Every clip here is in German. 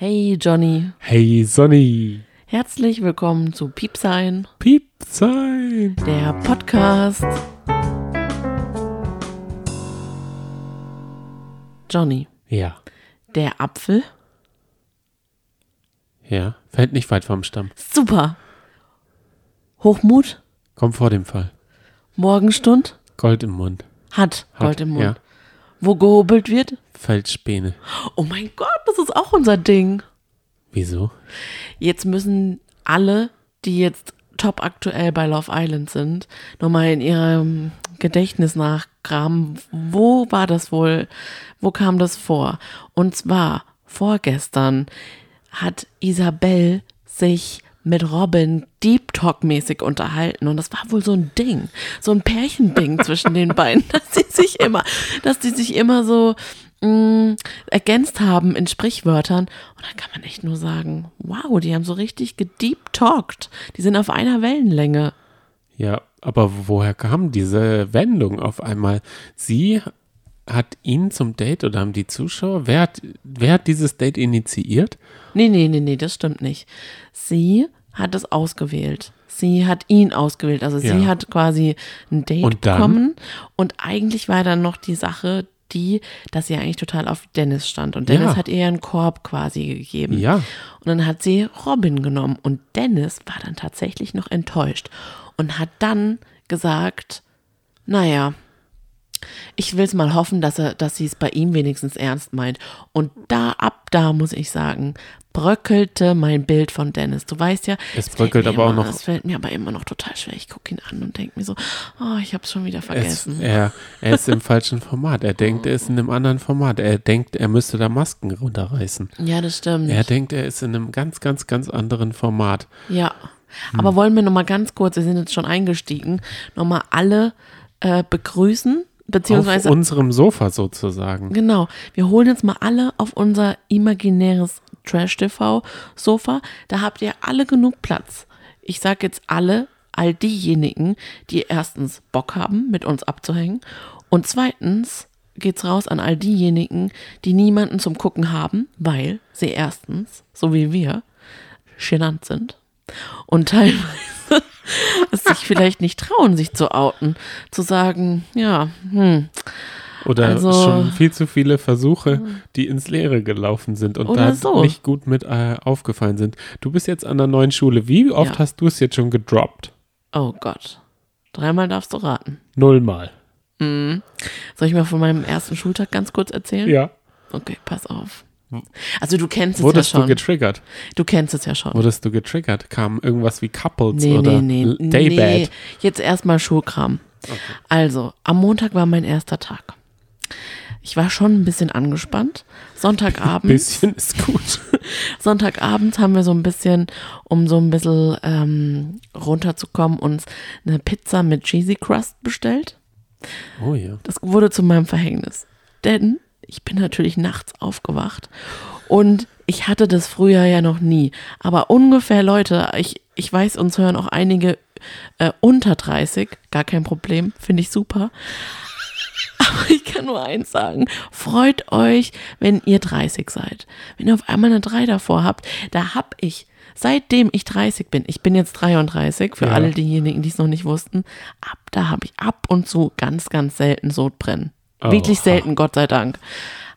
Hey Johnny, Hey Sonny, herzlich willkommen zu Piepsein, Piep sein. der Podcast. Johnny, Ja, der Apfel, ja, fällt nicht weit vom Stamm. super. Hochmut, Komm vor dem Fall. Morgenstund, Gold im Mund. hat Hat, Gold im Mund. Ja, Wo gehobelt wird? Feldspäne. Oh mein Gott, das ist auch unser Ding. Wieso? Jetzt müssen alle, die jetzt top aktuell bei Love Island sind, nochmal in ihrem Gedächtnis nachgraben. Wo war das wohl? Wo kam das vor? Und zwar vorgestern hat Isabel sich mit Robin Deep Talk mäßig unterhalten und das war wohl so ein Ding, so ein Pärchending zwischen den beiden, dass sie sich immer, dass die sich immer so mh, ergänzt haben in Sprichwörtern und dann kann man echt nur sagen, wow, die haben so richtig gedeep talked, die sind auf einer Wellenlänge. Ja, aber woher kam diese Wendung auf einmal? Sie hat ihn zum Date oder haben die Zuschauer? Wer hat, wer hat dieses Date initiiert? Nee, nee, nee, nee, das stimmt nicht. Sie hat es ausgewählt. Sie hat ihn ausgewählt. Also sie Ja. hat quasi ein Date Und bekommen. Und eigentlich war dann noch die Sache die, dass sie eigentlich total auf Dennis stand. Und Dennis Ja. hat ihr einen Korb quasi gegeben. Ja. Und dann hat sie Robin genommen. Und Dennis war dann tatsächlich noch enttäuscht und hat dann gesagt, naja, ich will es mal hoffen, dass er, dass sie es bei ihm wenigstens ernst meint. Und da, ab da muss ich sagen, bröckelte mein Bild von Dennis. Du weißt ja, Es fällt bröckelt mir aber auch immer, noch- Es fällt mir aber immer noch total schwer. Ich gucke ihn an und denke mir so, oh, ich habe es schon wieder Es, vergessen. er, er ist im falschen Format. Er denkt, er ist in einem anderen Format. Er denkt, er müsste da Masken runterreißen. ja, das stimmt. Er denkt, er ist in einem ganz, ganz, ganz anderen Format. Ja. Hm. Aber wollen wir noch mal ganz kurz, wir sind jetzt schon eingestiegen, noch mal alle äh, begrüßen, beziehungsweise Auf unserem Sofa sozusagen. Genau. Wir holen jetzt mal alle auf unser imaginäres Trash-TV-Sofa. Da habt ihr alle genug Platz. Ich sag jetzt alle, all diejenigen, die erstens Bock haben, mit uns abzuhängen. Und zweitens geht's raus an all diejenigen, die niemanden zum Gucken haben, weil sie erstens, so wie wir, genannt sind. Und teilweise es sich vielleicht nicht trauen, sich zu outen, zu sagen, ja, hm, Oder Also- schon viel zu viele Versuche, die ins Leere gelaufen sind und da so. nicht gut mit äh, aufgefallen sind. Du bist jetzt an der neuen Schule. Wie oft Ja. hast du es jetzt schon gedroppt? Oh Gott. Dreimal darfst du raten. Nullmal. Soll ich mal von meinem ersten Schultag ganz kurz erzählen? Ja. Okay, pass auf. Also du kennst es Wurdest ja du schon. getriggert? Du kennst es ja schon. Wurdest du getriggert? Kam irgendwas wie Couples Nee, oder nee, nee. Daybed? Nee, jetzt erstmal Schulkram. Also, am Montag war mein erster Tag. Ich war schon ein bisschen angespannt. Sonntagabend, Bisschen ist gut. Sonntagabend haben wir so ein bisschen, um so ein bisschen ähm, runterzukommen, uns eine Pizza mit Cheesy Crust bestellt. Oh ja. Das wurde zu meinem Verhängnis. Denn ich bin natürlich nachts aufgewacht und ich hatte das früher ja noch nie. Aber ungefähr, Leute, ich, ich weiß, uns hören auch einige äh, unter 30, gar kein Problem, finde ich super. Aber ich kann nur eins sagen, freut euch, wenn ihr 30 seid. Wenn ihr auf einmal eine 3 davor habt, da hab ich, seitdem ich 30 bin, ich bin jetzt 33, für Ja. alle diejenigen, die es noch nicht wussten, ab da habe ich ab und zu ganz, ganz selten Sodbrennen. Oh. Wirklich selten, Gott sei Dank.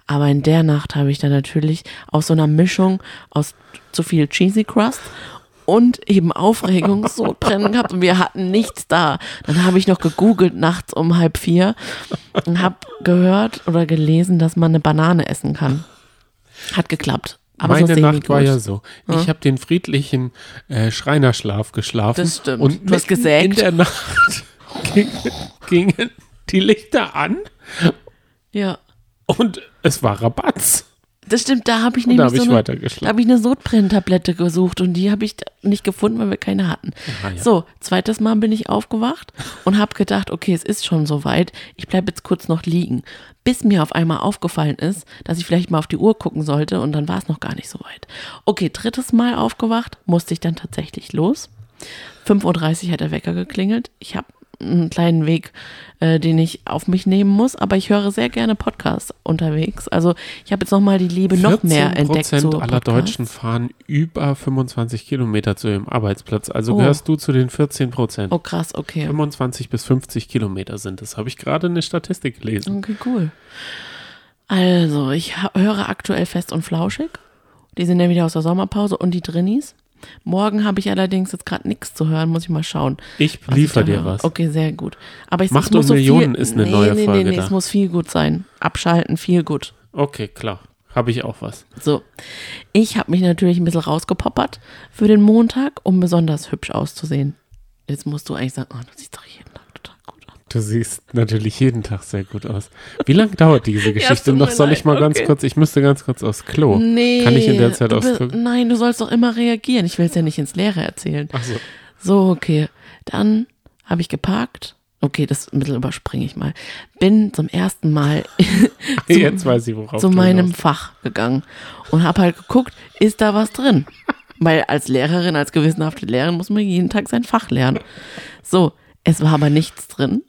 Aber in der Nacht habe ich dann natürlich aus so einer Mischung aus zu viel Cheesy Crust und eben Aufregung Sodbrennen gehabt und wir hatten nichts da. Dann habe ich noch gegoogelt nachts um halb vier und habe gehört oder gelesen, dass man eine Banane essen kann. Hat geklappt. Aber Meine so Nacht war ja so. Ich habe den friedlichen äh, Schreinerschlaf geschlafen. Das stimmt. Und Du hast gesägt. in der Nacht ging, gingen die Lichter an Ja. und es war Rabatz. Das stimmt, da habe ich nämlich da habe so ich eine, da habe ich eine Sodbrenntablette gesucht und die habe ich nicht gefunden, weil wir keine hatten. Ah, ja. So, zweites Mal bin ich aufgewacht und habe gedacht, okay, es ist schon soweit, ich bleibe jetzt kurz noch liegen. Bis mir auf einmal aufgefallen ist, dass ich vielleicht mal auf die Uhr gucken sollte und dann war es noch gar nicht so weit. Okay, drittes Mal aufgewacht, musste ich dann tatsächlich los. 5.30 Uhr hat der Wecker geklingelt. Ich habe einen kleinen Weg, äh, den ich auf mich nehmen muss. Aber ich höre sehr gerne Podcasts unterwegs. Also ich habe jetzt nochmal die Liebe noch mehr entdeckt. Prozent zu aller Podcasts. Deutschen fahren über 25 Kilometer zu ihrem Arbeitsplatz. Also Oh. gehörst du zu den 14 Prozent. Oh krass, okay. 25 bis 50 Kilometer sind es. Habe ich gerade eine Statistik gelesen. Okay, cool. Also, ich höre aktuell fest und flauschig. Die sind ja wieder aus der Sommerpause und die Drinnies. Morgen habe ich allerdings jetzt gerade nichts zu hören, muss ich mal schauen. Ich liefere ich dir was. Okay, sehr gut. Aber es, Macht so Millionen viel, ist eine nee, neue nee, Folge Nee, nee, da. es muss viel gut sein. Abschalten, viel gut. Okay, klar. Habe ich auch was. So, ich habe mich natürlich ein bisschen rausgepoppert für den Montag, um besonders hübsch auszusehen. Jetzt musst du eigentlich sagen, oh, du siehst doch jeden Tag total gut aus. Du siehst natürlich jeden Tag sehr gut aus. Wie lange dauert diese Geschichte tut noch? Soll ich mal ganz okay. kurz, ich müsste ganz kurz aufs Klo. Nee. Kann ich in der Zeit aufs Klo? Nein, du sollst doch immer reagieren. Ich will es ja nicht ins Leere erzählen. Ach so. So, okay. Dann habe ich geparkt. Okay, das Mittel überspringe ich mal. Bin zum ersten Mal zu, Jetzt weiß ich, worauf zu meinem hinaus- Fach gegangen und habe halt geguckt, ist da was drin? Weil als Lehrerin, als gewissenhafte Lehrerin muss man jeden Tag sein Fach lernen. So, es war aber nichts drin.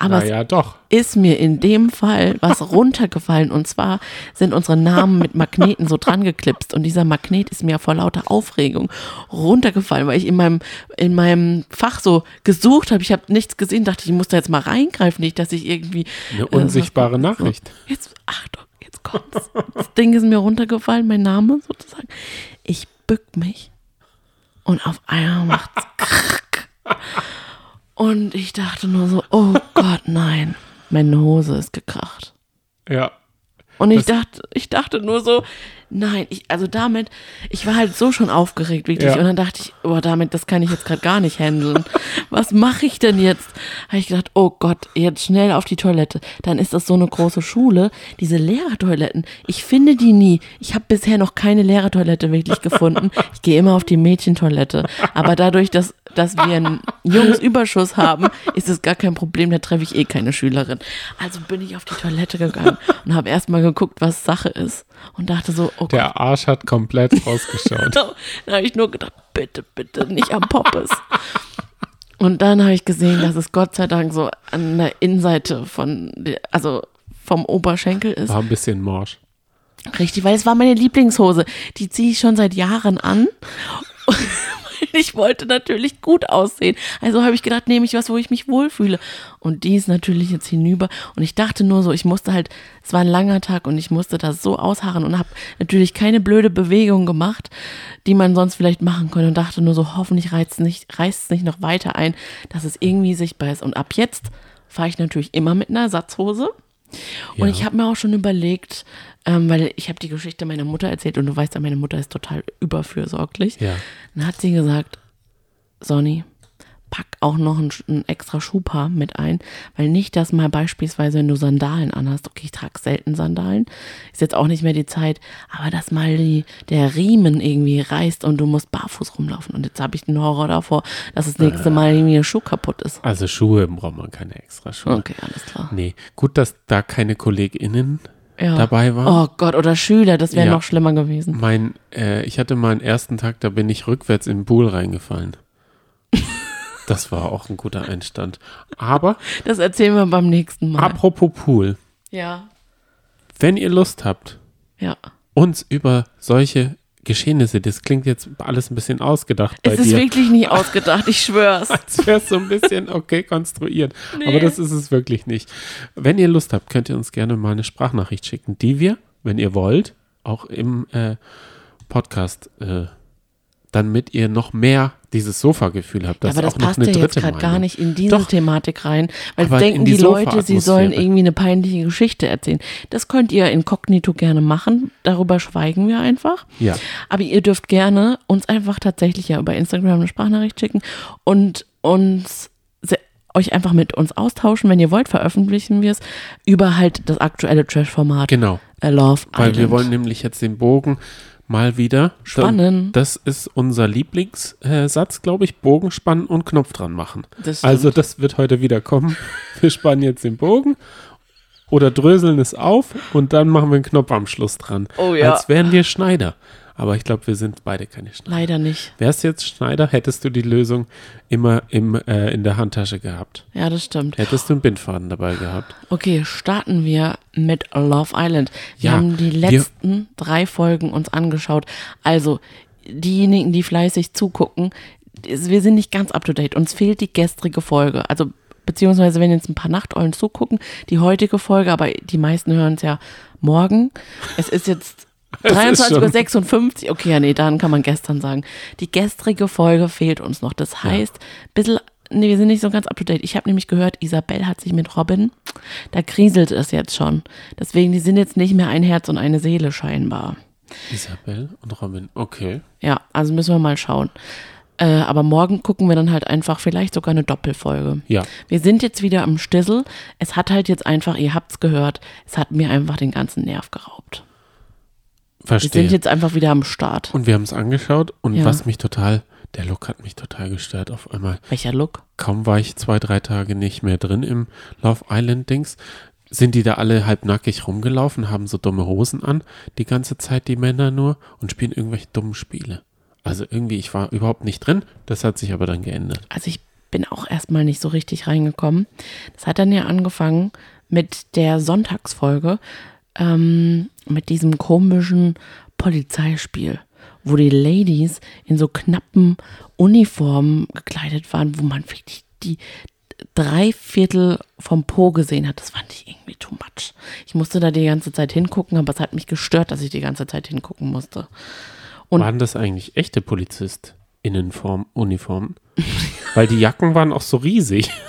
Aber es Naja, doch. ist mir in dem Fall was runtergefallen. Und zwar sind unsere Namen mit Magneten so dran geklipst. Und dieser Magnet ist mir vor lauter Aufregung runtergefallen, weil ich in meinem, in meinem Fach so gesucht habe. Ich habe nichts gesehen, dachte ich, muss da jetzt mal reingreifen, nicht, dass ich irgendwie. Eine äh, unsichtbare was- Nachricht. So, jetzt, Achtung, jetzt kommt's. Das Ding ist mir runtergefallen, mein Name sozusagen. Ich bück mich und auf einmal macht's krack. Und ich dachte nur so, oh Gott, nein, meine Hose ist gekracht. Ja. Und ich dachte, ich dachte nur so, nein, ich, also damit, ich war halt so schon aufgeregt, wirklich. Ja. Und dann dachte ich, oh, damit, das kann ich jetzt gerade gar nicht handeln. Was mache ich denn jetzt? Habe ich gedacht, oh Gott, jetzt schnell auf die Toilette. Dann ist das so eine große Schule. Diese Lehrertoiletten, ich finde die nie. Ich habe bisher noch keine Lehrertoilette wirklich gefunden. Ich gehe immer auf die Mädchentoilette. Aber dadurch, dass, dass wir einen Jungsüberschuss haben, ist es gar kein Problem. Da treffe ich eh keine Schülerin. Also bin ich auf die Toilette gegangen und habe erstmal geguckt, was Sache ist. Und dachte so, oh Gott. Der Arsch hat komplett rausgeschaut. Da habe ich nur gedacht, bitte, bitte, nicht am Poppes. Und dann habe ich gesehen, dass es Gott sei Dank so an der Innenseite von, also vom Oberschenkel ist. War ein bisschen morsch. Richtig, weil es war meine Lieblingshose. Die ziehe ich schon seit Jahren an. ich wollte natürlich gut aussehen. Also habe ich gedacht, nehme ich was, wo ich mich wohlfühle. Und die ist natürlich jetzt hinüber. Und ich dachte nur so, ich musste halt, es war ein langer Tag und ich musste das so ausharren und habe natürlich keine blöde Bewegung gemacht, die man sonst vielleicht machen könnte. Und dachte nur so, hoffentlich reißt es nicht, reißt es nicht noch weiter ein, dass es irgendwie sichtbar ist. Und ab jetzt fahre ich natürlich immer mit einer Ersatzhose. Und Ja. ich habe mir auch schon überlegt, ähm, weil ich habe die Geschichte meiner Mutter erzählt und du weißt ja, meine Mutter ist total überfürsorglich. Ja. Dann hat sie gesagt, Sonny, pack auch noch ein, ein extra Schuhpaar mit ein, weil nicht, dass mal beispielsweise, wenn du Sandalen anhast, okay, ich trage selten Sandalen, ist jetzt auch nicht mehr die Zeit, aber dass mal die, der Riemen irgendwie reißt und du musst barfuß rumlaufen. Und jetzt habe ich den Horror davor, dass das nächste Mal irgendwie der Schuh kaputt ist. Also Schuhe braucht man keine extra Schuhe. Okay, alles klar. Nee, gut, dass da keine KollegInnen Ja. dabei waren. Oh Gott, oder Schüler, das wäre Ja. noch schlimmer gewesen. Mein, äh, ich hatte meinen ersten Tag, da bin ich rückwärts in den Pool reingefallen. Das war auch ein guter Einstand. Aber Das erzählen wir beim nächsten Mal. apropos Pool, Ja. wenn ihr Lust habt, Ja. uns über solche Geschehnisse, das klingt jetzt alles ein bisschen ausgedacht bei Es ist dir. wirklich nicht ausgedacht, ich schwör's. als wäre es so ein bisschen okay konstruiert. Nee. Aber das ist es wirklich nicht. Wenn ihr Lust habt, könnt ihr uns gerne mal eine Sprachnachricht schicken, die wir, wenn ihr wollt, auch im äh, Podcast, äh, damit ihr noch mehr dieses Sofa-Gefühl habt. Ja, Das aber ist das auch noch passt ja jetzt gerade gar nicht in diese Doch. Thematik rein, weil Aber denken die die Leute, sie sollen irgendwie eine peinliche Geschichte erzählen. Das könnt ihr inkognito gerne machen, darüber schweigen wir einfach. Ja. Aber ihr dürft gerne uns einfach tatsächlich ja über Instagram eine Sprachnachricht schicken und uns euch einfach mit uns austauschen. Wenn ihr wollt, veröffentlichen wir es über halt das aktuelle Trash-Format Genau, äh, Love weil wir Island. wollen nämlich jetzt den Bogen mal wieder. Spannen. Das ist unser Lieblingssatz, glaube ich. Bogen spannen und Knopf dran machen. Das. Also das wird heute wieder kommen. Wir spannen jetzt den Bogen oder dröseln es auf und dann machen wir einen Knopf am Schluss dran. Oh ja. Als wären wir Schneider. Aber ich glaube, wir sind beide keine Schneider. Leider nicht. Wärst du jetzt Schneider, hättest du die Lösung immer im, äh, in der Handtasche gehabt. Ja, das stimmt. Hättest du einen Bindfaden dabei gehabt. Okay, starten wir mit Love Island. Wir Ja, haben die wir- letzten drei Folgen uns angeschaut. Also, diejenigen, die fleißig zugucken, wir sind nicht ganz up to date. Uns fehlt die gestrige Folge. Also, beziehungsweise, wenn jetzt ein paar Nachteulen zugucken, die heutige Folge, aber die meisten hören es ja morgen. Es ist jetzt 23.56 Uhr. Okay, ja, nee, dann kann man gestern sagen. Die gestrige Folge fehlt uns noch. Das heißt, bisschen, nee, wir sind nicht so ganz up to date. Ich habe nämlich gehört, Isabel hat sich mit Robin, da kriselt es jetzt schon. Deswegen, die sind jetzt nicht mehr ein Herz und eine Seele scheinbar. Isabel und Robin. Okay. Ja, also müssen wir mal schauen. Äh, aber morgen gucken wir dann halt einfach vielleicht sogar eine Doppelfolge. Ja. Wir sind jetzt wieder am Stissel. Es hat halt jetzt einfach, ihr habt's gehört, es hat mir einfach den ganzen Nerv geraubt. Wir Verstehe. sind jetzt einfach wieder am Start. und wir haben es angeschaut und Ja. was mich total, der Look hat mich total gestört auf einmal. Welcher Look? Kaum war ich zwei, drei Tage nicht mehr drin im Love Island Dings, sind die da alle halbnackig rumgelaufen, haben so dumme Hosen an, die ganze Zeit die Männer nur und spielen irgendwelche dummen Spiele. Also irgendwie, ich war überhaupt nicht drin, das hat sich aber dann geändert. Also ich bin auch erstmal nicht so richtig reingekommen. Das hat dann ja angefangen mit der Sonntagsfolge, ähm, mit diesem komischen Polizeispiel, wo die Ladies in so knappen Uniformen gekleidet waren, wo man wirklich die drei Viertel vom Po gesehen hat. Das fand ich irgendwie too much. Ich musste da die ganze Zeit hingucken, aber es hat mich gestört, dass ich die ganze Zeit hingucken musste. Und- waren das eigentlich echte PolizistInnenform, Uniformen? Weil die Jacken waren auch so riesig.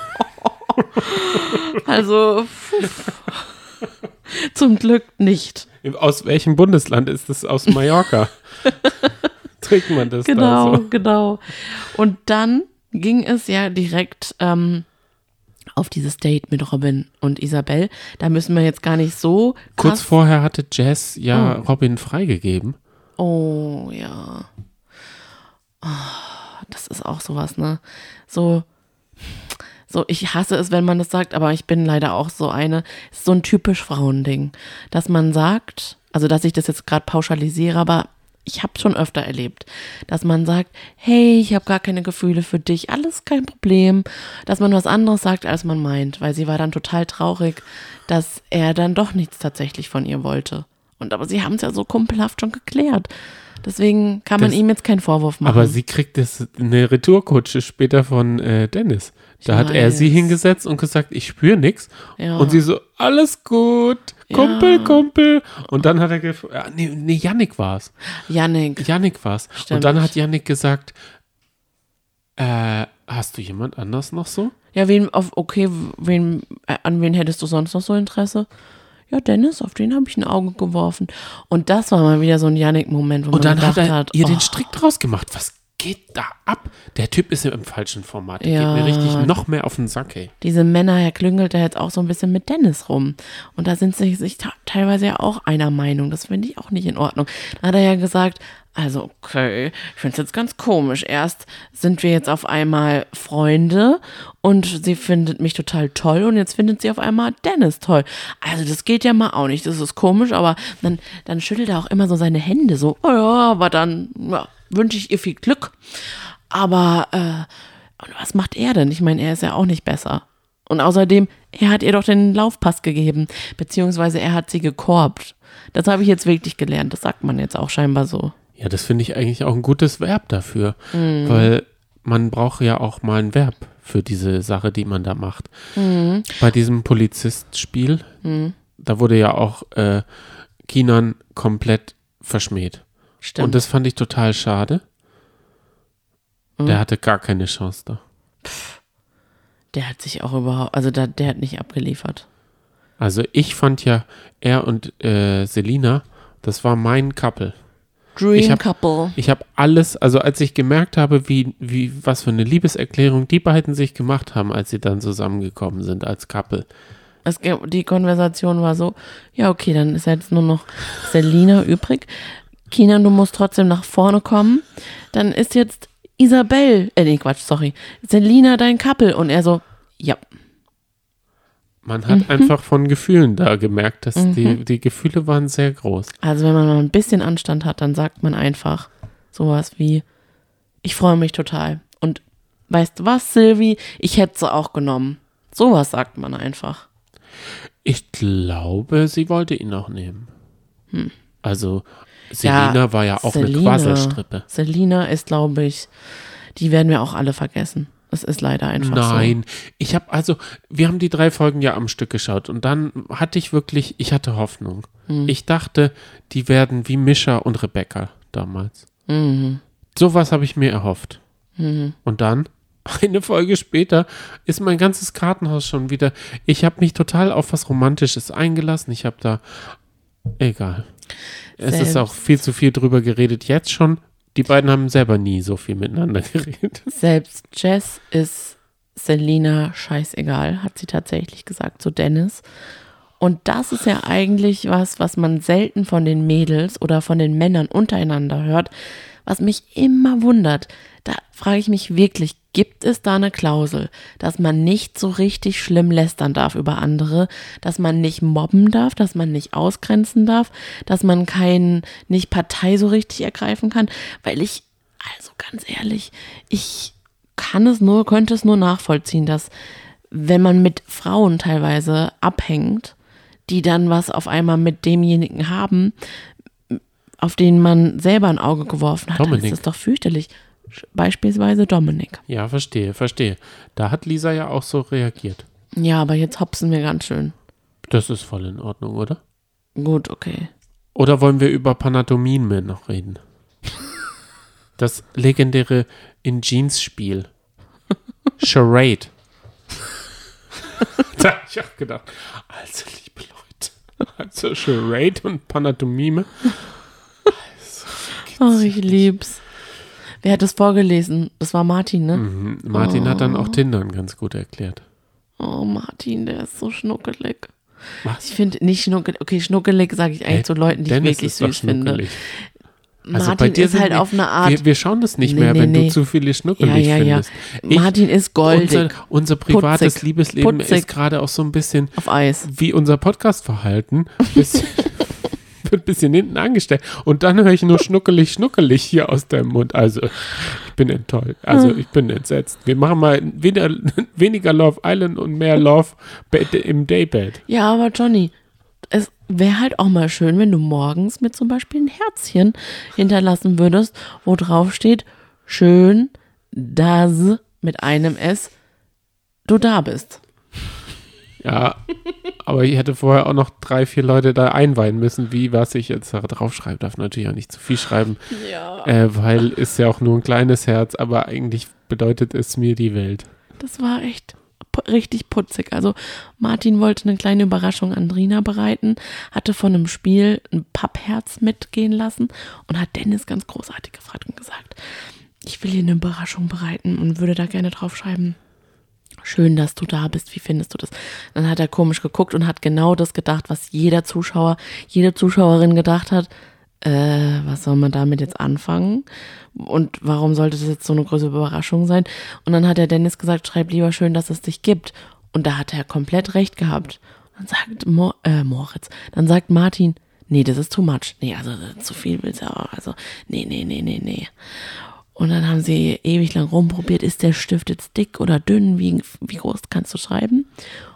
Also pf, zum Glück nicht. Aus welchem Bundesland ist das? Aus Mallorca. Trägt man das Genau, da so? genau. Und dann ging es ja direkt ähm, auf dieses Date mit Robin und Isabel. Da müssen wir jetzt gar nicht so Kurz vorher hatte Jess ja Oh. Robin freigegeben. Oh ja. Ah, das ist auch sowas, ne? So, so, ich hasse es, wenn man das sagt, aber ich bin leider auch so eine, ist so ein typisch Frauending, dass man sagt, also dass ich das jetzt gerade pauschalisiere, aber ich habe schon öfter erlebt, dass man sagt, hey, ich habe gar keine Gefühle für dich, alles kein Problem, dass man was anderes sagt, als man meint, weil sie war dann total traurig, dass er dann doch nichts tatsächlich von ihr wollte. Und aber sie haben es ja so kumpelhaft schon geklärt. Deswegen kann man Das- ihm jetzt keinen Vorwurf machen. Aber sie kriegt das, eine Retourkutsche später von äh, Dennis. Da hat er sie weiß. hingesetzt und gesagt, ich spüre nichts. Ja. Und sie so, alles gut, Kumpel, Ja. Kumpel. Und dann hat er gefragt, ja, nee, nee, Yannick war's. Yannick. Yannick war's. Stimmt. Und dann hat Yannick gesagt, äh, hast du jemand anders noch so? Ja, wen, auf, okay, wen, äh, an wen hättest du sonst noch so Interesse? Ja, Dennis, auf den habe ich ein Auge geworfen. Und das war mal wieder so ein Yannick-Moment, wo Und man dann hat gedacht er hat, ihr oh, den Strick draus gemacht. Was geht da ab? Der Typ ist ja im falschen Format. Der Ja. geht mir richtig noch mehr auf den Sack, ey. diese Männer, Herr klüngelt da jetzt auch so ein bisschen mit Dennis rum. Und da sind sie sich teilweise ja auch einer Meinung. Das finde ich auch nicht in Ordnung. Da hat er ja gesagt, also okay, ich finde es jetzt ganz komisch. Erst sind wir jetzt auf einmal Freunde und sie findet mich total toll und jetzt findet sie auf einmal Dennis toll. Also das geht ja mal auch nicht. Das ist komisch, aber dann, dann schüttelt er auch immer so seine Hände so, oh ja, aber dann ja, wünsche ich ihr viel Glück. Aber äh, was macht er denn? Ich meine, er ist ja auch nicht besser. Und außerdem, er hat ihr doch den Laufpass gegeben, beziehungsweise er hat sie gekorbt. Das habe ich jetzt wirklich gelernt. Das sagt man jetzt auch scheinbar so. Ja, das finde ich eigentlich auch ein gutes Verb dafür, Mhm. weil man braucht ja auch mal ein Verb für diese Sache, die man da macht. Mhm. Bei diesem Polizistspiel, da wurde ja auch äh, Kinan komplett verschmäht. Stimmt. Und das fand ich total schade. Mhm. Der hatte gar keine Chance da. der hat sich auch überhaupt, also da, der hat nicht abgeliefert. Also ich fand ja, er und äh, Selina, das war mein Couple. Dream Ich hab- Couple. Ich habe alles, also als ich gemerkt habe, wie, wie, was für eine Liebeserklärung die beiden sich gemacht haben, als sie dann zusammengekommen sind als Couple. Es, die Konversation war so, ja okay, dann ist jetzt nur noch Selina übrig. Kina, du musst trotzdem nach vorne kommen. Dann ist jetzt Isabel, äh nee, Quatsch, sorry. Selina dein Couple. Und er so, ja, Man hat einfach von Gefühlen da gemerkt, dass die, die Gefühle waren sehr groß. Also wenn man mal ein bisschen Anstand hat, dann sagt man einfach sowas wie, ich freue mich total. Und weißt du was, Silvi, ich hätte sie auch genommen. Sowas sagt man einfach. Ich glaube, sie wollte ihn auch nehmen. Also, Selina war ja auch eine Selina- Quasselstrippe. Selina ist, glaube ich, die werden wir auch alle vergessen. Es ist leider einfach so. Nein, ich habe also, wir haben die drei Folgen ja am Stück geschaut und dann hatte ich wirklich, ich hatte Hoffnung. Hm. Ich dachte, die werden wie Mischa und Rebecca damals. Mhm. Sowas habe ich mir erhofft. Und dann, eine Folge später, ist mein ganzes Kartenhaus schon wieder. Ich habe mich total auf was Romantisches eingelassen. Ich habe da, egal. Es ist Selbst- auch viel zu viel drüber geredet jetzt schon. Die beiden haben selber nie so viel miteinander geredet. Selbst Jess ist Selina scheißegal, hat sie tatsächlich gesagt zu Dennis. Und das ist ja eigentlich was, was man selten von den Mädels oder von den Männern untereinander hört, was mich immer wundert. Da frage ich mich wirklich, gibt es da eine Klausel, dass man nicht so richtig schlimm lästern darf über andere, dass man nicht mobben darf, dass man nicht ausgrenzen darf, dass man kein, nicht Partei so richtig ergreifen kann? Weil ich, also ganz ehrlich, ich kann es nur, könnte es nur nachvollziehen, dass wenn man mit Frauen teilweise abhängt, die dann was auf einmal mit demjenigen haben, auf den man selber ein Auge geworfen hat, dann Dominik. ist das doch fürchterlich. Beispielsweise Dominik. Ja, verstehe, verstehe. Da hat Lisa ja auch so reagiert. Ja, aber jetzt hopsen wir ganz schön. Das ist voll in Ordnung, oder? Gut, okay. Oder wollen wir über Panatomien noch reden? Das legendäre In Jeans Spiel. Charade. da hab ich auch gedacht, also liebe Leute, also Charade und Panatomime. Oh, ich lieb's. Wer hat das vorgelesen? Das war Martin, ne? Mhm. Martin hat dann auch Tindern ganz gut erklärt. Oh, Martin, der ist so schnuckelig. Was? Ich finde nicht schnuckelig. Okay, schnuckelig sage ich eigentlich Hey, zu Leuten, die Dennis ich wirklich süß finde. Also Martin bei dir ist halt wir, auf eine Art. Wir, wir schauen das nicht Nee, mehr, nee, wenn nee. du zu viele schnuckelig ja, ja, ja. findest. Ich- Martin ist goldig. Unser, unser privates Putzig. Liebesleben Putzig. ist gerade auch so ein bisschen auf Eis. wie unser Podcast-Verhalten. Bisschen, wird ein bisschen hinten angestellt. Und dann höre ich nur schnuckelig, schnuckelig hier aus deinem Mund. Also, ich bin enttäuscht. Also, ich bin entsetzt. Wir machen mal weniger, weniger Love Island und mehr Love im Daybed. Ja, aber Johnny, es wäre halt auch mal schön, wenn du morgens mit zum Beispiel ein Herzchen hinterlassen würdest, wo drauf steht, schön, dass mit einem S du da bist. Ja, aber ich hätte vorher auch noch drei, vier Leute da einweihen müssen, wie was ich jetzt da draufschreibe. Darf natürlich auch nicht zu viel schreiben, Ja. äh, weil ist ja auch nur ein kleines Herz, aber eigentlich bedeutet es mir die Welt. Das war echt richtig putzig. Also Martin wollte eine kleine Überraschung an Drina bereiten, hatte von einem Spiel ein Pappherz mitgehen lassen und hat Dennis ganz großartig gefragt und gesagt, ich will dir eine Überraschung bereiten und würde da gerne draufschreiben. Schön, dass du da bist. Wie findest du das? Dann hat er komisch geguckt und hat genau das gedacht, was jeder Zuschauer, jede Zuschauerin gedacht hat. Äh, was soll man damit jetzt anfangen? Und warum sollte das jetzt so eine große Überraschung sein? Und dann hat der Dennis gesagt, schreib lieber schön, dass es dich gibt. Und da hat er komplett recht gehabt. Dann sagt Mo äh, Moritz, dann sagt Martin, nee, das ist too much. Nee, also zu viel willst du auch. Also, nee, nee, nee, nee, nee. Und dann haben sie ewig lang rumprobiert, ist der Stift jetzt dick oder dünn, wie, wie groß kannst du schreiben?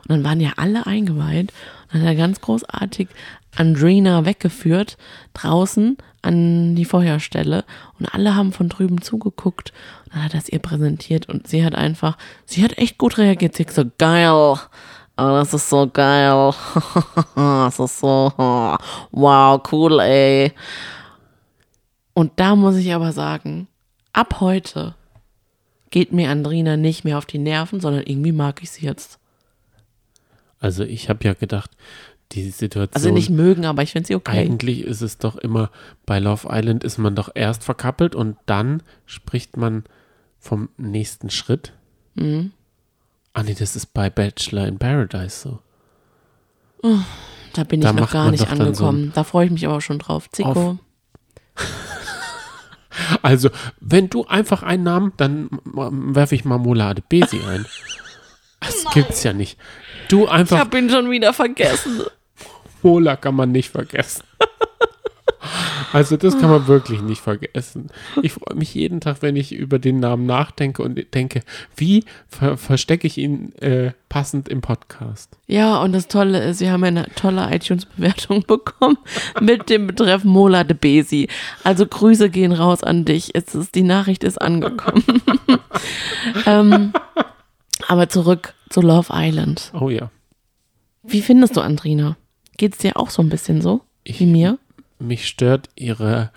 Und dann waren ja alle eingeweiht. Und dann hat er ganz großartig Andrina weggeführt, draußen an die Feuerstelle. Und alle haben von drüben zugeguckt. Und dann hat er es ihr präsentiert. Und sie hat einfach, sie hat echt gut reagiert, sie hat so, geil, oh, das ist so geil, das ist so, wow, cool, ey. Und da muss ich aber sagen, ab heute geht mir Andrina nicht mehr auf die Nerven, sondern irgendwie mag ich sie jetzt. Also ich habe ja gedacht, die Situation. Also nicht mögen, aber ich finde sie okay. Eigentlich ist es doch immer, bei Love Island ist man doch erst verkappelt und dann spricht man vom nächsten Schritt. Mhm. Ah nee, das ist bei Bachelor in Paradise so. Da bin Da ich noch gar nicht dann so angekommen. da freue ich mich aber schon drauf. Zico. Also, wenn du einfach einen Namen, dann werfe ich Marmola Adebesi ein. Das gibt's ja nicht. Du Ich einfach, habe ihn schon wieder vergessen. Mola kann man nicht vergessen. Also das kann man wirklich nicht vergessen. Ich freue mich jeden Tag, wenn ich über den Namen nachdenke und denke, wie ver verstecke ich ihn äh, passend im Podcast? Ja, und das Tolle ist, wir haben eine tolle iTunes-Bewertung bekommen mit dem Betreff Mola de Besi. Also Grüße gehen raus an dich. Es ist, die Nachricht ist angekommen. ähm, aber zurück zu Love Island. Oh ja. Wie findest du Andrina? Geht's dir auch so ein bisschen so Ich- wie mir? Mich stört ihre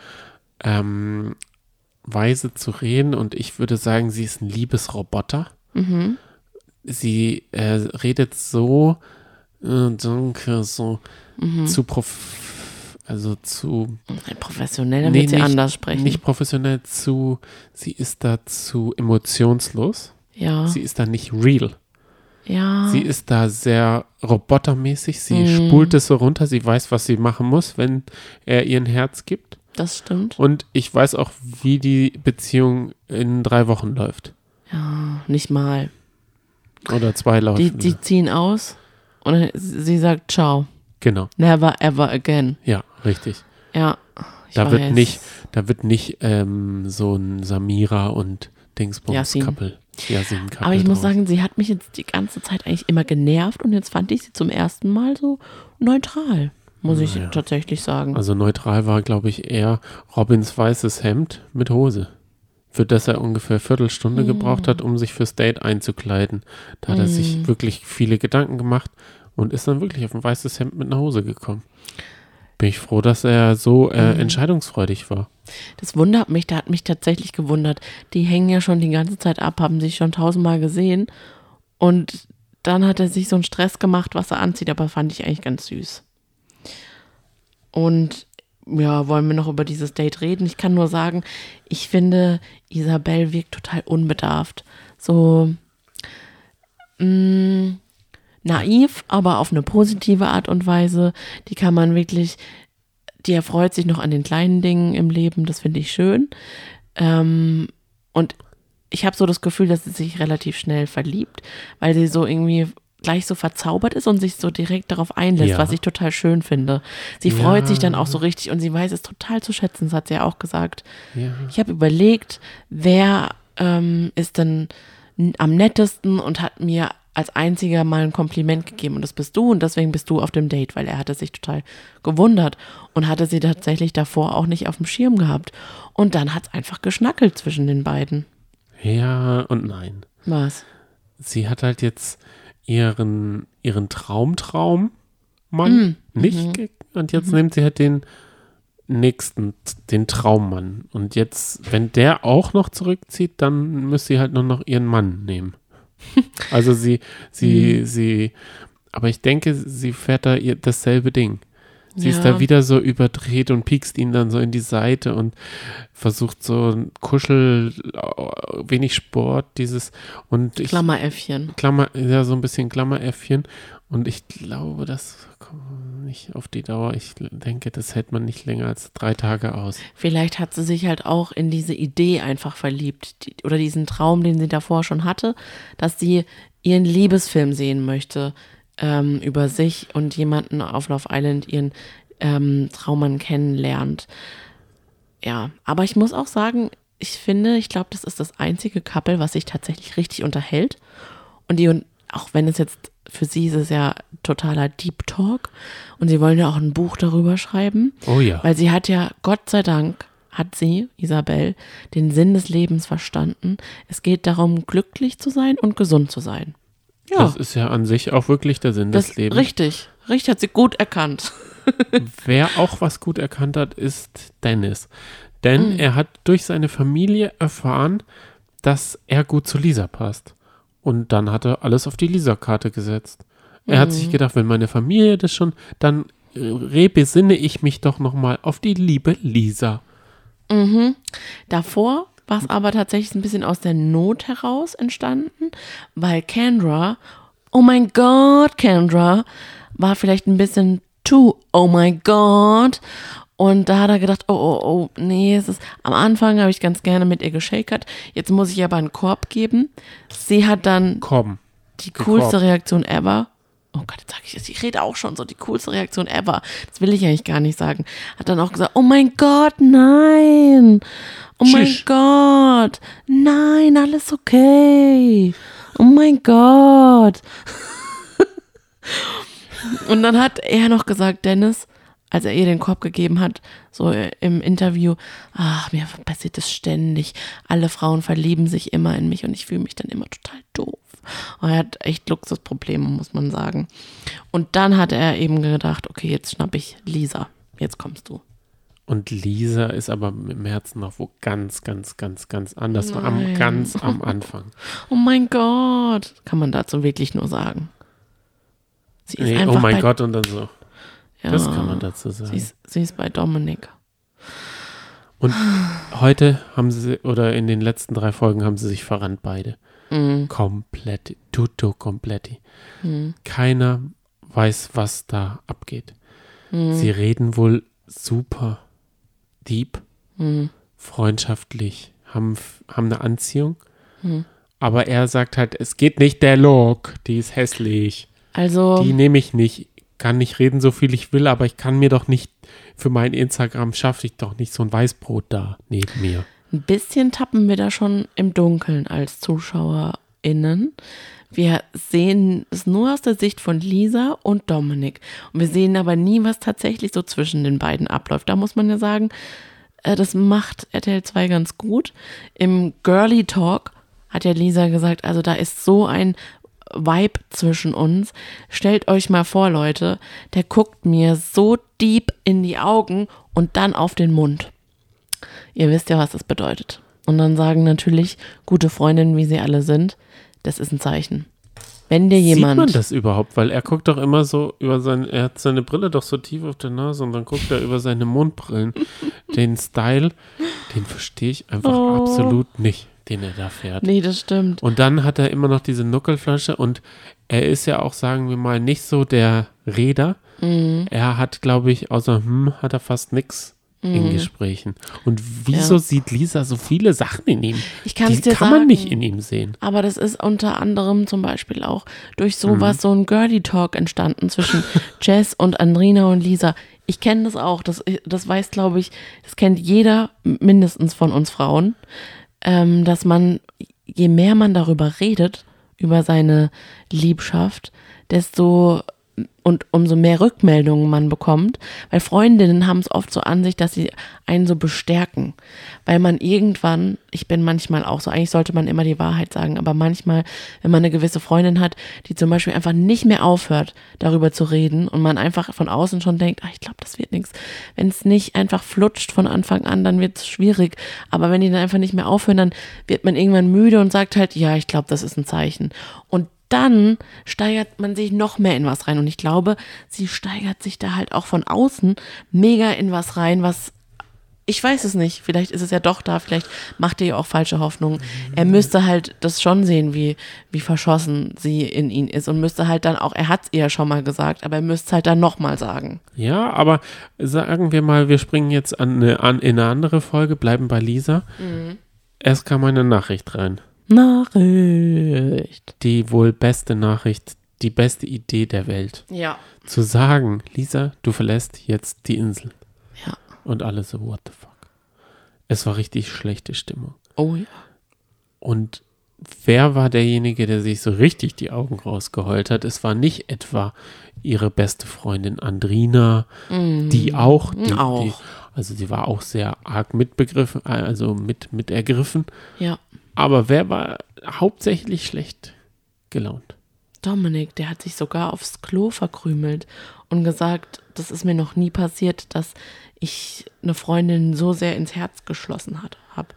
ähm, Weise zu reden und ich würde sagen, sie ist ein Liebesroboter. Mhm. Sie äh, redet so, äh, danke, so Mhm. zu prof also zu Professioneller Nee, wird sie nicht- anders sprechen. nicht professionell zu, sie ist da zu emotionslos. ja, Sie ist da nicht real. Ja. Sie ist da sehr robotermäßig. Sie Mhm. spult es so runter. Sie weiß, was sie machen muss, wenn er ihr ein Herz gibt. das stimmt. Und ich weiß auch, wie die Beziehung in drei Wochen läuft. Ja, nicht mal. Oder zwei laufen. Die, die ziehen aus und sie sagt Ciao. genau. Never ever again. Ja, richtig. Ja. Da wird weiß. nicht, da wird nicht ähm, so ein Samira und Dingsbums. Couple. Couple Aber ich muss draus. sagen, sie hat mich jetzt die ganze Zeit eigentlich immer genervt und jetzt fand ich sie zum ersten Mal so neutral, muss ich Ja. tatsächlich sagen. Also neutral war, glaube ich, eher Robins weißes Hemd mit Hose. Für das er ungefähr Viertelstunde Mhm. gebraucht hat, um sich fürs Date einzukleiden. Da hat er sich wirklich viele Gedanken gemacht und ist dann wirklich auf ein weißes Hemd mit einer Hose gekommen. Bin ich froh, dass er so äh, Mhm. entscheidungsfreudig war. Das wundert mich, da hat mich tatsächlich gewundert. Die hängen ja schon die ganze Zeit ab, haben sich schon tausendmal gesehen und dann hat er sich so einen Stress gemacht, was er anzieht, aber fand ich eigentlich ganz süß. Und ja, wollen wir noch über dieses Date reden? Ich kann nur sagen, ich finde, Isabel wirkt total unbedarft. So mh, naiv, aber auf eine positive Art und Weise. Die kann man wirklich, die erfreut sich noch an den kleinen Dingen im Leben, das finde ich schön. Ähm, und ich habe so das Gefühl, dass sie sich relativ schnell verliebt, weil sie so irgendwie gleich so verzaubert ist und sich so direkt darauf einlässt, Ja. was ich total schön finde. Sie Ja. freut sich dann auch so richtig und sie weiß es total zu schätzen, das hat sie ja auch gesagt. Ja. Ich habe überlegt, wer ähm, ist denn am nettesten und hat mir als einziger mal ein Kompliment gegeben und das bist du und deswegen bist du auf dem Date, weil er hatte sich total gewundert und hatte sie tatsächlich davor auch nicht auf dem Schirm gehabt. Und dann hat es einfach geschnackelt zwischen den beiden. ja und nein. Was? Sie hat halt jetzt ihren, ihren Traumtraum Mann nicht ge- und jetzt nimmt sie halt den nächsten, den Traummann. Und jetzt, wenn der auch noch zurückzieht, dann müsste sie halt nur noch ihren Mann nehmen. Also sie, sie, sie, aber ich denke, sie fährt da ihr dasselbe Ding. Sie ist Ja. da wieder so überdreht und piekst ihn dann so in die Seite und versucht so ein Kuschel, äh, wenig Sport, dieses und ich Klammeräffchen. Klammer, ja, so ein bisschen Klammeräffchen. Und ich glaube, das kommt nicht auf die Dauer. Ich denke, das hält man nicht länger als drei Tage aus. Vielleicht hat sie sich halt auch in diese Idee einfach verliebt die, oder diesen Traum, den sie davor schon hatte, dass sie ihren Liebesfilm sehen möchte ähm, über sich und jemanden auf Love Island ihren ähm, Traummann kennenlernt. Ja, aber ich muss auch sagen, ich finde, ich glaube, das ist das einzige Couple, was sich tatsächlich richtig unterhält. Und die, auch wenn es jetzt für sie ist es ja totaler Deep Talk und sie wollen ja auch ein Buch darüber schreiben. Oh ja. Weil sie hat ja, Gott sei Dank, hat sie, Isabel, den Sinn des Lebens verstanden. Es geht darum, glücklich zu sein und gesund zu sein. Ja, Das ist ja an sich auch wirklich der Sinn das des Lebens. richtig. Richtig hat sie gut erkannt. Wer auch was gut erkannt hat, ist Dennis. Denn Mhm. er hat durch seine Familie erfahren, dass er gut zu Lisa passt. Und dann hat er alles auf die Lisa-Karte gesetzt. Er hat Mhm. sich gedacht, wenn meine Familie das schon, dann äh, rebesinne ich mich doch nochmal auf die liebe Lisa. Davor war es aber tatsächlich ein bisschen aus der Not heraus entstanden, weil Kendra, oh mein Gott, Kendra, war vielleicht ein bisschen too, oh mein Gott. Und da hat er gedacht, oh, oh, oh, nee, es ist, am Anfang habe ich ganz gerne mit ihr geschakert. Jetzt muss ich aber einen Korb geben. Sie hat dann, Komm. die coolste Reaktion ever. Oh Gott, jetzt sag ich es. Ich rede auch schon so. Die coolste Reaktion ever. Das will ich eigentlich gar nicht sagen. Hat dann auch gesagt, oh mein Gott, nein. Oh mein Tschüss. Gott. Nein, alles okay. Oh mein Gott. Und dann hat er noch gesagt, Dennis, als er ihr den Korb gegeben hat, so im Interview, ach, mir passiert das ständig. Alle Frauen verlieben sich immer in mich und ich fühle mich dann immer total doof. Und er hat echt Luxusprobleme, muss man sagen. Und dann hat er eben gedacht, okay, jetzt schnapp ich Lisa. Jetzt kommst du. Und Lisa ist aber im Herzen noch wo ganz, ganz, ganz, ganz anders. Am, Nein. ganz am Anfang. Oh mein Gott. Kann man dazu wirklich nur sagen. Sie ist Nee, einfach oh mein Gott, und dann so. Ja, Das kann man dazu sie sagen. ist, sie ist bei Dominik. Und heute haben sie, oder in den letzten drei Folgen haben sie sich verrannt, beide. Mhm. Komplett, tutto kompletti. Keiner weiß, was da abgeht. Mhm. Sie reden wohl super deep, Mhm. freundschaftlich, haben, haben eine Anziehung. Mhm. Aber er sagt halt, es geht nicht der Look, die ist hässlich. Also, Die nehme ich nicht. Kann nicht reden, so viel ich will, aber ich kann mir doch nicht, für mein Instagram schaffe ich doch nicht so ein Weißbrot da neben mir. ein bisschen tappen wir da schon im Dunkeln als ZuschauerInnen. Wir sehen es nur aus der Sicht von Lisa und Dominik. Und wir sehen aber nie, was tatsächlich so zwischen den beiden abläuft. Da muss man ja sagen, äh, das macht RTL 2 ganz gut. Im Girly Talk hat ja Lisa gesagt, also da ist so ein Vibe zwischen uns. Stellt euch mal vor, Leute, der guckt mir so deep in die Augen und dann auf den Mund. Ihr wisst ja, was das bedeutet. Und dann sagen natürlich gute Freundinnen, wie sie alle sind, das ist ein Zeichen. Wenn dir Sieht man jemand, das überhaupt? Weil er guckt doch immer so über sein, er hat seine Brille doch so tief auf der Nase und dann guckt er über seine Mundbrillen. den Style, den verstehe ich einfach Oh. absolut nicht, den er da fährt. nee, das stimmt. Und dann hat er immer noch diese Nuckelflasche und er ist ja auch, sagen wir mal, nicht so der Reder. Mhm. Er hat, glaube ich, außer hm, hat er fast nichts in Gesprächen. Und wieso Ja. sieht Lisa so viele Sachen in ihm? Ich kann's Die dir kann man sagen. nicht in ihm sehen. Aber das ist unter anderem zum Beispiel auch durch Mhm. sowas so ein Girly Talk entstanden zwischen Jess und Andrina und Lisa. Ich kenne das auch. Das, das weiß, glaube ich, das kennt jeder mindestens von uns Frauen, ähm, dass man, je mehr man darüber redet, über seine Liebschaft, desto und umso mehr Rückmeldungen man bekommt, weil Freundinnen haben es oft so an sich, dass sie einen so bestärken, weil man irgendwann, ich bin manchmal auch so, eigentlich sollte man immer die Wahrheit sagen, aber manchmal, wenn man eine gewisse Freundin hat, die zum Beispiel einfach nicht mehr aufhört, darüber zu reden und man einfach von außen schon denkt, ach, ich glaube, das wird nichts. Wenn es nicht einfach flutscht von Anfang an, dann wird es schwierig. Aber wenn die dann einfach nicht mehr aufhören, dann wird man irgendwann müde und sagt halt, ja, ich glaube, das ist ein Zeichen. Und dann steigert man sich noch mehr in was rein. Und ich glaube, sie steigert sich da halt auch von außen mega in was rein, was ich weiß es nicht. Vielleicht ist es ja doch da. Vielleicht macht ihr ja auch falsche Hoffnungen. Er müsste halt das schon sehen, wie, wie verschossen sie in ihn ist. Und müsste halt dann auch, er hat es ihr ja schon mal gesagt, aber er müsste es halt dann nochmal sagen. Ja, aber sagen wir mal, wir springen jetzt an eine, an, in eine andere Folge, bleiben bei Lisa. Mhm. Erst kam eine Nachricht rein. Nachricht. Die wohl beste Nachricht, die beste Idee der Welt. Ja. Zu sagen, Lisa, du verlässt jetzt die Insel. Ja. Und alle so, what the fuck. Es war richtig schlechte Stimmung. Oh ja. Und wer war derjenige, der sich so richtig die Augen rausgeheult hat? Es war nicht etwa ihre beste Freundin Andrina, die auch, die, Mm. Auch. Die, also sie war auch sehr arg mitbegriffen, also mit, mit ergriffen. Ja. Aber wer war hauptsächlich schlecht gelaunt? Dominik, der hat sich sogar aufs Klo verkrümelt und gesagt, das ist mir noch nie passiert, dass ich eine Freundin so sehr ins Herz geschlossen hat, hab.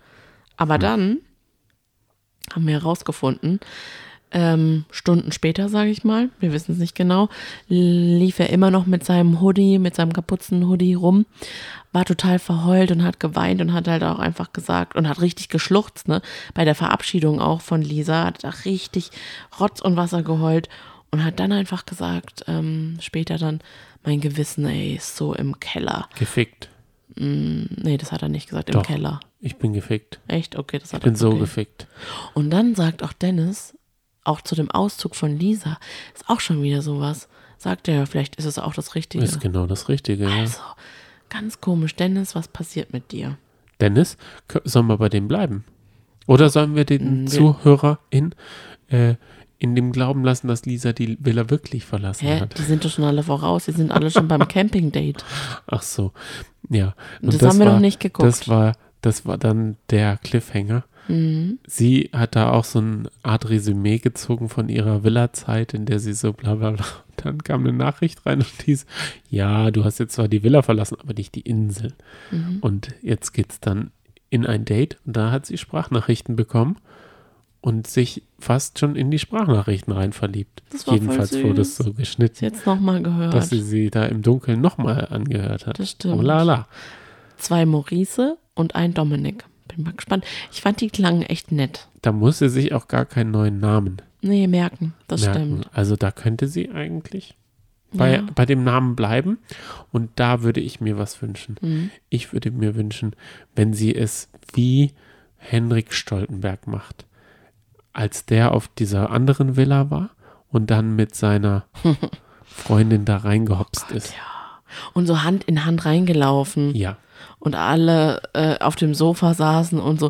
Aber dann haben wir herausgefunden, ähm, Stunden später, sage ich mal, wir wissen es nicht genau, lief er immer noch mit seinem Hoodie, mit seinem Kapuzen-Hoodie rum, war total verheult und hat geweint und hat halt auch einfach gesagt und hat richtig geschluchzt, ne? Bei der Verabschiedung auch von Lisa, hat da richtig Rotz und Wasser geheult und hat dann einfach gesagt, ähm, später dann, mein Gewissen, ey, ist so im Keller. Gefickt. Nee, das hat er nicht gesagt, im Doch. Keller. Ich bin gefickt. Echt? Okay, das hat Ich bin er so okay. gefickt. Und dann sagt auch Dennis, auch zu dem Auszug von Lisa, ist auch schon wieder sowas. Sagt er vielleicht ist es auch das Richtige. Ist genau das Richtige. Also, ganz komisch. Dennis, was passiert mit dir? Dennis, sollen wir bei dem bleiben? Oder sollen wir den Mm, wir- ZuhörerIn äh, in dem Glauben lassen, dass Lisa die Villa wirklich verlassen Hä? hat? Die sind doch schon alle voraus. Die sind alle schon beim Camping-Date. Ach so, ja. Das haben wir noch nicht geguckt. Das war, das war dann der Cliffhanger. Mhm. Sie hat da auch so eine Art Resümee gezogen von ihrer Villa-Zeit, in der sie so bla bla bla. Dann kam eine Nachricht rein und hieß, ja, du hast jetzt zwar die Villa verlassen, aber nicht die Insel. Mhm. Und jetzt geht's dann in ein Date und da hat sie Sprachnachrichten bekommen und sich fast schon in die Sprachnachrichten rein verliebt. Das war voll Jedenfalls wurde es süß. so geschnitten, Jetzt nochmal gehört. dass sie sie da im Dunkeln nochmal angehört hat. Das stimmt. Oh la la. Zwei Maurice und ein Dominik. Bin mal gespannt. Ich fand die klangen echt nett. Da muss sie sich auch gar keinen neuen Namen Nee, merken. Das merken. stimmt. Also da könnte sie eigentlich bei, Ja. bei dem Namen bleiben. Und da würde ich mir was wünschen. Mhm. Ich würde mir wünschen, wenn sie es wie Henrik Stoltenberg macht, als der auf dieser anderen Villa war und dann mit seiner Freundin da reingehopst ist. Und so Hand in Hand reingelaufen. Ja, Und alle äh, auf dem Sofa saßen und so.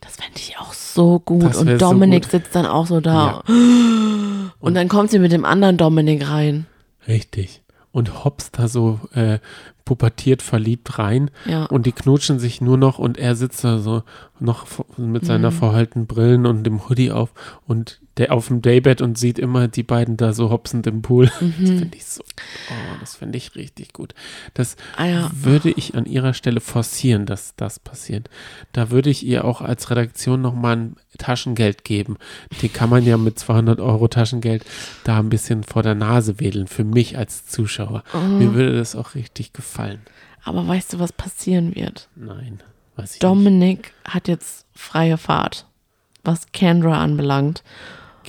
Das fände ich auch so gut. Und so Dominik gut. sitzt dann auch so da. Und dann kommt sie mit dem anderen Dominik rein. richtig. Und hopst da so äh, pubertiert verliebt rein Ja. und die knutschen sich nur noch und er sitzt da so noch mit seiner Mhm. verheulten Brillen und dem Hoodie auf und der auf dem Daybed und sieht immer die beiden da so hopsend im Pool. Mhm. Das finde ich so, oh, das finde ich richtig gut. Das Ah ja. würde ich an ihrer Stelle forcieren, dass das passiert. Da würde ich ihr auch als Redaktion nochmal ein Taschengeld geben. Die kann man ja mit 200 Euro Taschengeld da ein bisschen vor der Nase wedeln, für mich als Zuschauer. Mhm. Mir würde das auch richtig gefallen. Aber weißt du, was passieren wird? Nein, weiß ich nicht. Dominik hat jetzt freie Fahrt, was Kendra anbelangt.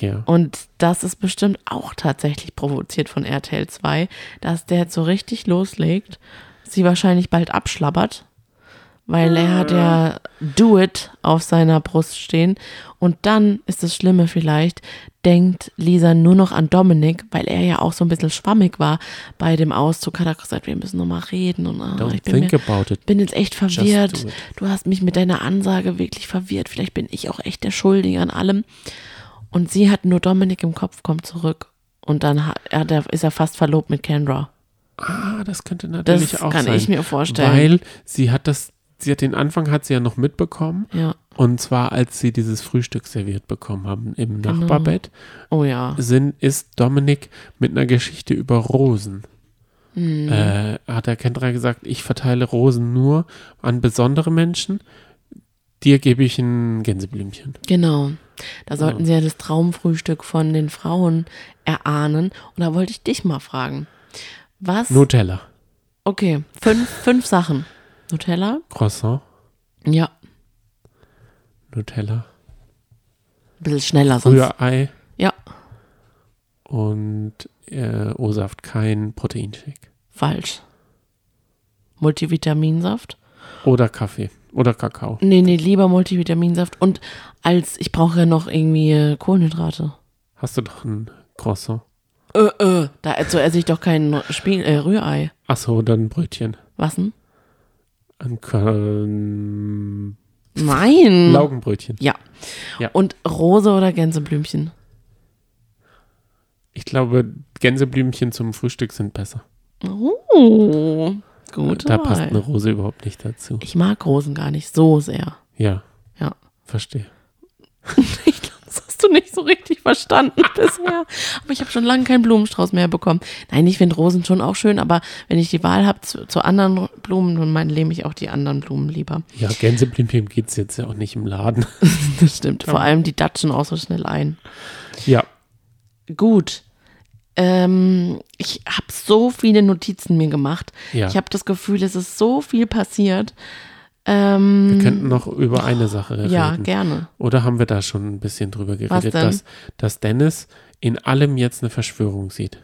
Ja. Und das ist bestimmt auch tatsächlich provoziert von RTL 2, dass der jetzt so richtig loslegt, sie wahrscheinlich bald abschlabbert, weil er hat ja Do It auf seiner Brust stehen. Und dann ist das Schlimme vielleicht, denkt Lisa nur noch an Dominik, weil er ja auch so ein bisschen schwammig war bei dem Auszug, hat er gesagt, wir müssen nochmal reden. Und ah, Don't ich bin, mir, think about it. bin jetzt echt verwirrt. Du hast mich mit deiner Ansage wirklich verwirrt. Vielleicht bin ich auch echt der Schuldige an allem. Und sie hat nur Dominik im Kopf, kommt zurück. Und dann hat, der ist er fast verlobt mit Kendra. Ah, das könnte natürlich Das auch kann sein. ich mir vorstellen. Weil sie hat das, sie hat den Anfang hat sie ja noch mitbekommen. Ja. Und zwar, als sie dieses Frühstück serviert bekommen haben im Genau. Nachbarbett, Oh ja. sind, ist Dominik mit einer Geschichte über Rosen. Hm. Äh, hat der Kendra gesagt, ich verteile Rosen nur an besondere Menschen. Dir gebe ich ein Gänseblümchen. Genau. Da sollten sie ja das Traumfrühstück von den Frauen erahnen. Und da wollte ich dich mal fragen. Was? Nutella, okay, fünf, fünf Sachen. Nutella? Croissant, Ja. Nutella, Ein bisschen schneller sonst. Rührei Ja, und äh, O-Saft, kein Proteinshake. falsch. Multivitaminsaft? Oder Kaffee oder Kakao. Nee, nee, lieber Multivitaminsaft. Und als, ich brauche ja noch irgendwie äh, Kohlenhydrate. Hast du doch ein Croissant? Äh, äh, da also esse ich doch kein Spiel, äh, Rührei. Achso, dann ein Brötchen. Was denn? Ein K- Nein. Laugenbrötchen. Ja. Ja. Und Rose oder Gänseblümchen? Ich glaube, Gänseblümchen zum Frühstück sind besser. Oh, gut. da passt eine Rose überhaupt nicht dazu. Ich mag Rosen gar nicht so sehr. Ja, Ja. verstehe. Ich glaube, das hast du nicht so richtig verstanden bisher. Aber ich habe schon lange keinen Blumenstrauß mehr bekommen. Nein, ich finde Rosen schon auch schön, aber wenn ich die Wahl habe zu, zu anderen Blumen, dann nehme ich auch die anderen Blumen lieber. Ja, Gänseblümchen geht es jetzt ja auch nicht im Laden. Das stimmt. Vor allem die datschen auch so schnell ein. ja, Gut. Ähm, ich habe so viele Notizen mir gemacht. Ja. Ich habe das Gefühl, es ist so viel passiert. Ähm, wir könnten noch über eine Sache reden. ja, gerne. Oder haben wir da schon ein bisschen drüber geredet, dass, dass Dennis in allem jetzt eine Verschwörung sieht?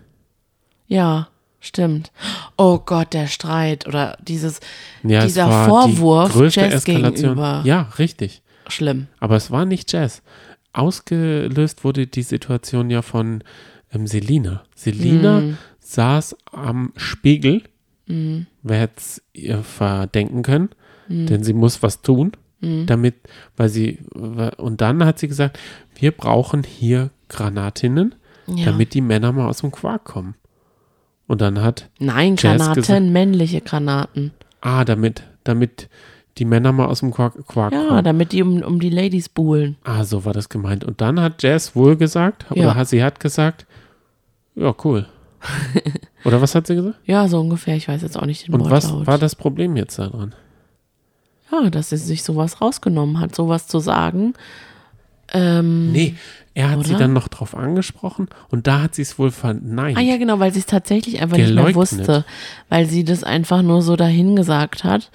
Ja, stimmt. Oh Gott, der Streit oder dieses Ja, Dieser Vorwurf die Jazz Eskalation. gegenüber. Ja, richtig. schlimm. Aber es war nicht Jazz. ausgelöst wurde die Situation ja von ähm, Selina. Selina Mhm. saß am Spiegel, Mhm. wer hätte es ihr verdenken können, Mhm. denn sie muss was tun, Mhm. damit, weil sie, und dann hat sie gesagt, wir brauchen hier Granatinnen, Ja. damit die Männer mal aus dem Quark kommen. Und dann hat, Nein, Jazz Granaten, gesagt- männliche Granaten. ah, damit, damit die Männer mal aus dem Quark, Quark Ja, kommen. damit die um, um die Ladies buhlen. Ah, so war das gemeint. Und dann hat Jazz wohl gesagt, oder Ja. hat, sie hat gesagt, ja, cool. oder was hat sie gesagt? Ja, so ungefähr. Ich weiß jetzt auch nicht den Und was Wortlaut. war das Problem jetzt daran? Ja, dass sie sich sowas rausgenommen hat, sowas zu sagen. Ähm, Nee, er hat sie Oder? dann noch drauf angesprochen und da hat sie es wohl verneint. Ah ja, genau, weil sie es tatsächlich einfach nicht mehr Geleugnet. wusste. Weil sie das einfach nur so dahin gesagt hat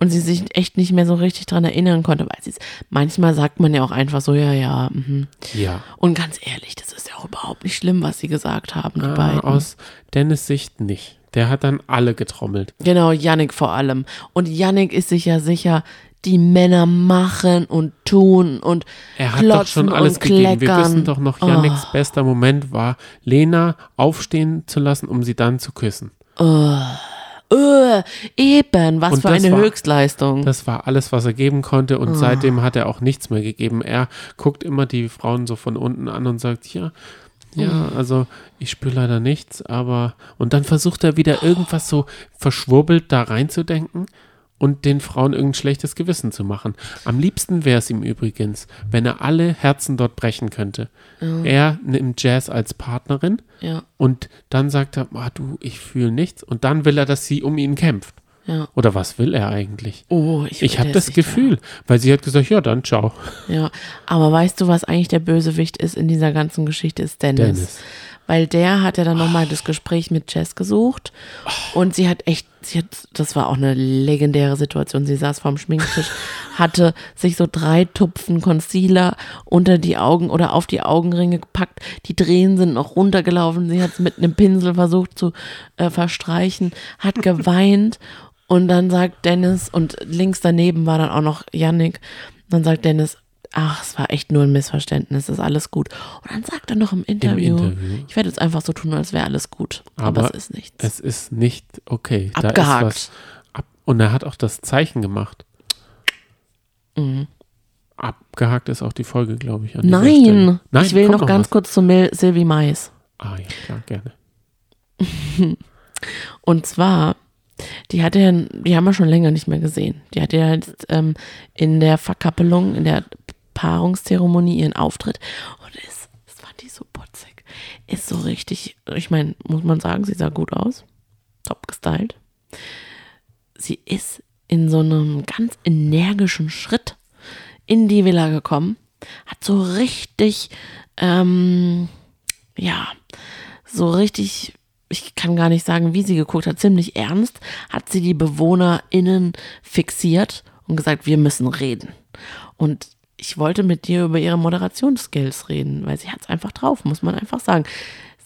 und sie sich echt nicht mehr so richtig dran erinnern konnte. Weil sie es, manchmal sagt man ja auch einfach so, ja, ja. Mhm. Ja. Und ganz ehrlich, das ist ja auch überhaupt nicht schlimm, was sie gesagt haben, die Ah, beiden. aus Dennis Sicht nicht. Der hat dann alle getrommelt. Genau, Yannick vor allem. Und Yannick ist sich ja sicher, die Männer machen und tun und Er hat doch schon alles gegeben. Wir wissen doch noch, Yannicks bester Moment war, Lena aufstehen zu lassen, um sie dann zu küssen. Äh, eben, was Und für eine war- Höchstleistung. Das war alles, was er geben konnte und seitdem hat er auch nichts mehr gegeben. Er guckt immer die Frauen so von unten an und sagt, ja, ja, Mhm. also ich spüre leider nichts, aber und dann versucht er wieder irgendwas so verschwurbelt da reinzudenken und den Frauen irgendein schlechtes Gewissen zu machen. Am liebsten wäre es ihm übrigens, wenn er alle Herzen dort brechen könnte. Er nimmt Jazz als Partnerin ja, und dann sagt er, ah, du, ich fühle nichts und dann will er, dass sie um ihn kämpft. ja. Oder was will er eigentlich? Oh, ich, Ich habe das Gefühl, weil sie hat gesagt, ja, dann ciao. Ja, aber weißt du, was eigentlich der Bösewicht ist in dieser ganzen Geschichte, ist Dennis. Dennis. Weil der hat ja dann nochmal das Gespräch mit Jess gesucht und sie hat echt, sie hat, das war auch eine legendäre Situation. Sie saß vorm Schminktisch, hatte sich so drei Tupfen Concealer unter die Augen oder auf die Augenringe gepackt. Die Tränen sind noch runtergelaufen. Sie hat es mit einem Pinsel versucht zu äh, verstreichen, hat geweint und dann sagt Dennis, und links daneben war dann auch noch Yannick, dann sagt Dennis, ach, es war echt nur ein Missverständnis, ist alles gut. Und dann sagt er noch im Interview, Interview. ich werde jetzt einfach so tun, als wäre alles gut. Aber, Aber es ist nichts. Es ist nicht okay. Abgehakt. ab und er hat auch das Zeichen gemacht. Mhm. Abgehakt ist auch die Folge, glaube ich. Nein, Nein, ich will kommt noch ganz was. kurz zu Mil Sylvie Mais. Ah ja, klar, gerne. Und zwar, die hatte ja, die haben wir schon länger nicht mehr gesehen. Die hatte ja jetzt, ähm, in der Verkappelung, in der Paarungszeremonie ihren Auftritt. Und es, das fand ich so putzig. Ist so richtig, ich meine, muss man sagen, sie sah gut aus. Top gestylt. Sie ist in so einem ganz energischen Schritt in die Villa gekommen, hat so richtig, ähm, ja, so richtig, ich kann gar nicht sagen, wie sie geguckt hat, ziemlich ernst, hat sie die BewohnerInnen fixiert und gesagt, wir müssen reden. Und ich wollte mit dir über ihre Moderationsskills reden, weil sie hat es einfach drauf, muss man einfach sagen.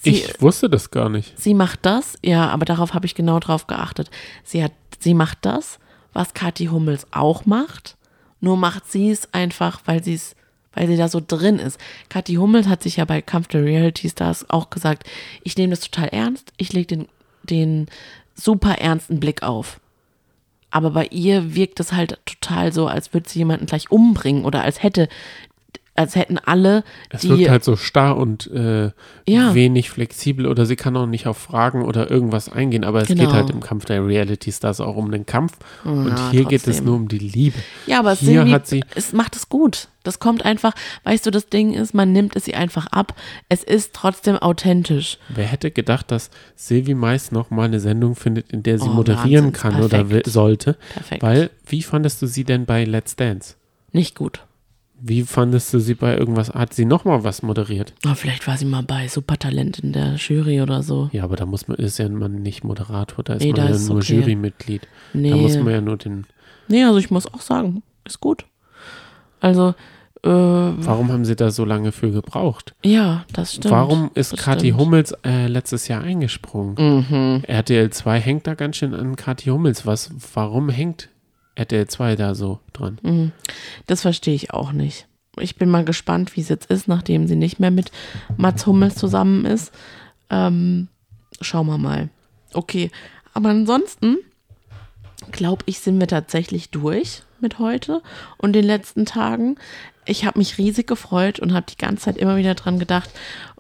Sie, Ich wusste das gar nicht. sie macht das, ja, aber darauf habe ich genau drauf geachtet. Sie hat, sie macht das, was Kathi Hummels auch macht, nur macht sie es einfach, weil sie es, weil sie da so drin ist. Kathi Hummels hat sich ja bei Kampf der Reality Stars auch gesagt, ich nehme das total ernst, ich lege den, den super ernsten Blick auf. Aber bei ihr wirkt es halt total so, als würde sie jemanden gleich umbringen oder als hätte, als hätten alle, Es wirkt halt so starr und äh, Ja. wenig flexibel oder sie kann auch nicht auf Fragen oder irgendwas eingehen, aber es Genau. geht halt im Kampf der Reality Stars auch um den Kampf und Ja, hier geht es trotzdem. nur um die Liebe. Ja, aber hier Silvi, hat sie es macht es gut. Das kommt einfach, weißt du, das Ding ist, man nimmt es ihr einfach ab. Es ist trotzdem authentisch. Wer hätte gedacht, dass Silvi Mais noch mal eine Sendung findet, in der sie Oh, moderieren Wahnsinns, kann oder will, perfekt. sollte? Perfekt. Weil, wie fandest du sie denn bei Let's Dance? Nicht gut. Wie fandest du sie bei irgendwas? Hat sie noch mal was moderiert? Oh, vielleicht war sie mal bei Supertalent in der Jury oder so. Ja, aber da muss man, ist ja man nicht Moderator, da ist Nee, man da ja ist nur okay. Jurymitglied. Nee. Da muss man ja nur den. Nee, also ich muss auch sagen, ist gut. Also, äh, Warum haben sie da so lange für gebraucht? ja, das stimmt. Warum ist Kathi. Hummels äh, letztes Jahr eingesprungen? Mhm. RTL 2 hängt da ganz schön an Kathi Hummels. Was, warum hängt RTL 2 da so dran? Mhm. Das verstehe ich auch nicht. ich bin mal gespannt, wie es jetzt ist, nachdem sie nicht mehr mit Mats Hummels zusammen ist. Ähm, schauen wir mal. Okay, aber ansonsten glaube ich, sind wir tatsächlich durch mit heute und den letzten Tagen. Ich habe mich riesig gefreut und habe die ganze Zeit immer wieder dran gedacht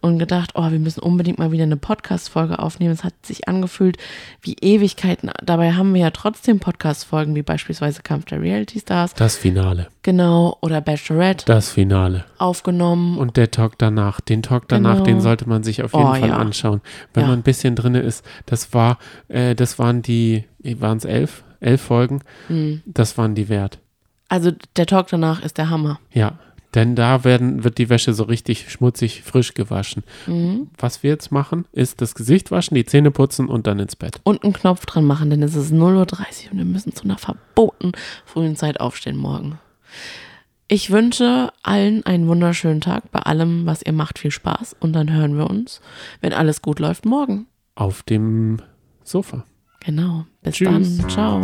und gedacht, oh, wir müssen unbedingt mal wieder eine Podcast-Folge aufnehmen. Es hat sich angefühlt wie Ewigkeiten. Dabei haben wir ja trotzdem Podcast-Folgen, wie beispielsweise Kampf der Reality Stars. Das Finale. Genau, oder Bachelorette Das Finale. aufgenommen. Und der Talk danach, den Talk danach, Genau. den sollte man sich auf jeden Oh, Fall ja. anschauen. Wenn Ja. man ein bisschen drinne ist, das war, äh, das waren die, waren es elf? Elf Folgen? Hm. Das waren die wert. Also der Talk danach ist der Hammer. Ja. Denn da werden, wird die Wäsche so richtig schmutzig frisch gewaschen. Mhm. Was wir jetzt machen, ist das Gesicht waschen, die Zähne putzen und dann ins Bett. Und einen Knopf dran machen, denn es ist 0.30 Uhr und wir müssen zu einer verboten frühen Zeit aufstehen morgen. Ich wünsche allen einen wunderschönen Tag. Bei allem, was ihr macht, viel Spaß. Und dann hören wir uns, wenn alles gut läuft, morgen. Auf dem Sofa. Genau. Bis Tschüss. dann. Ciao.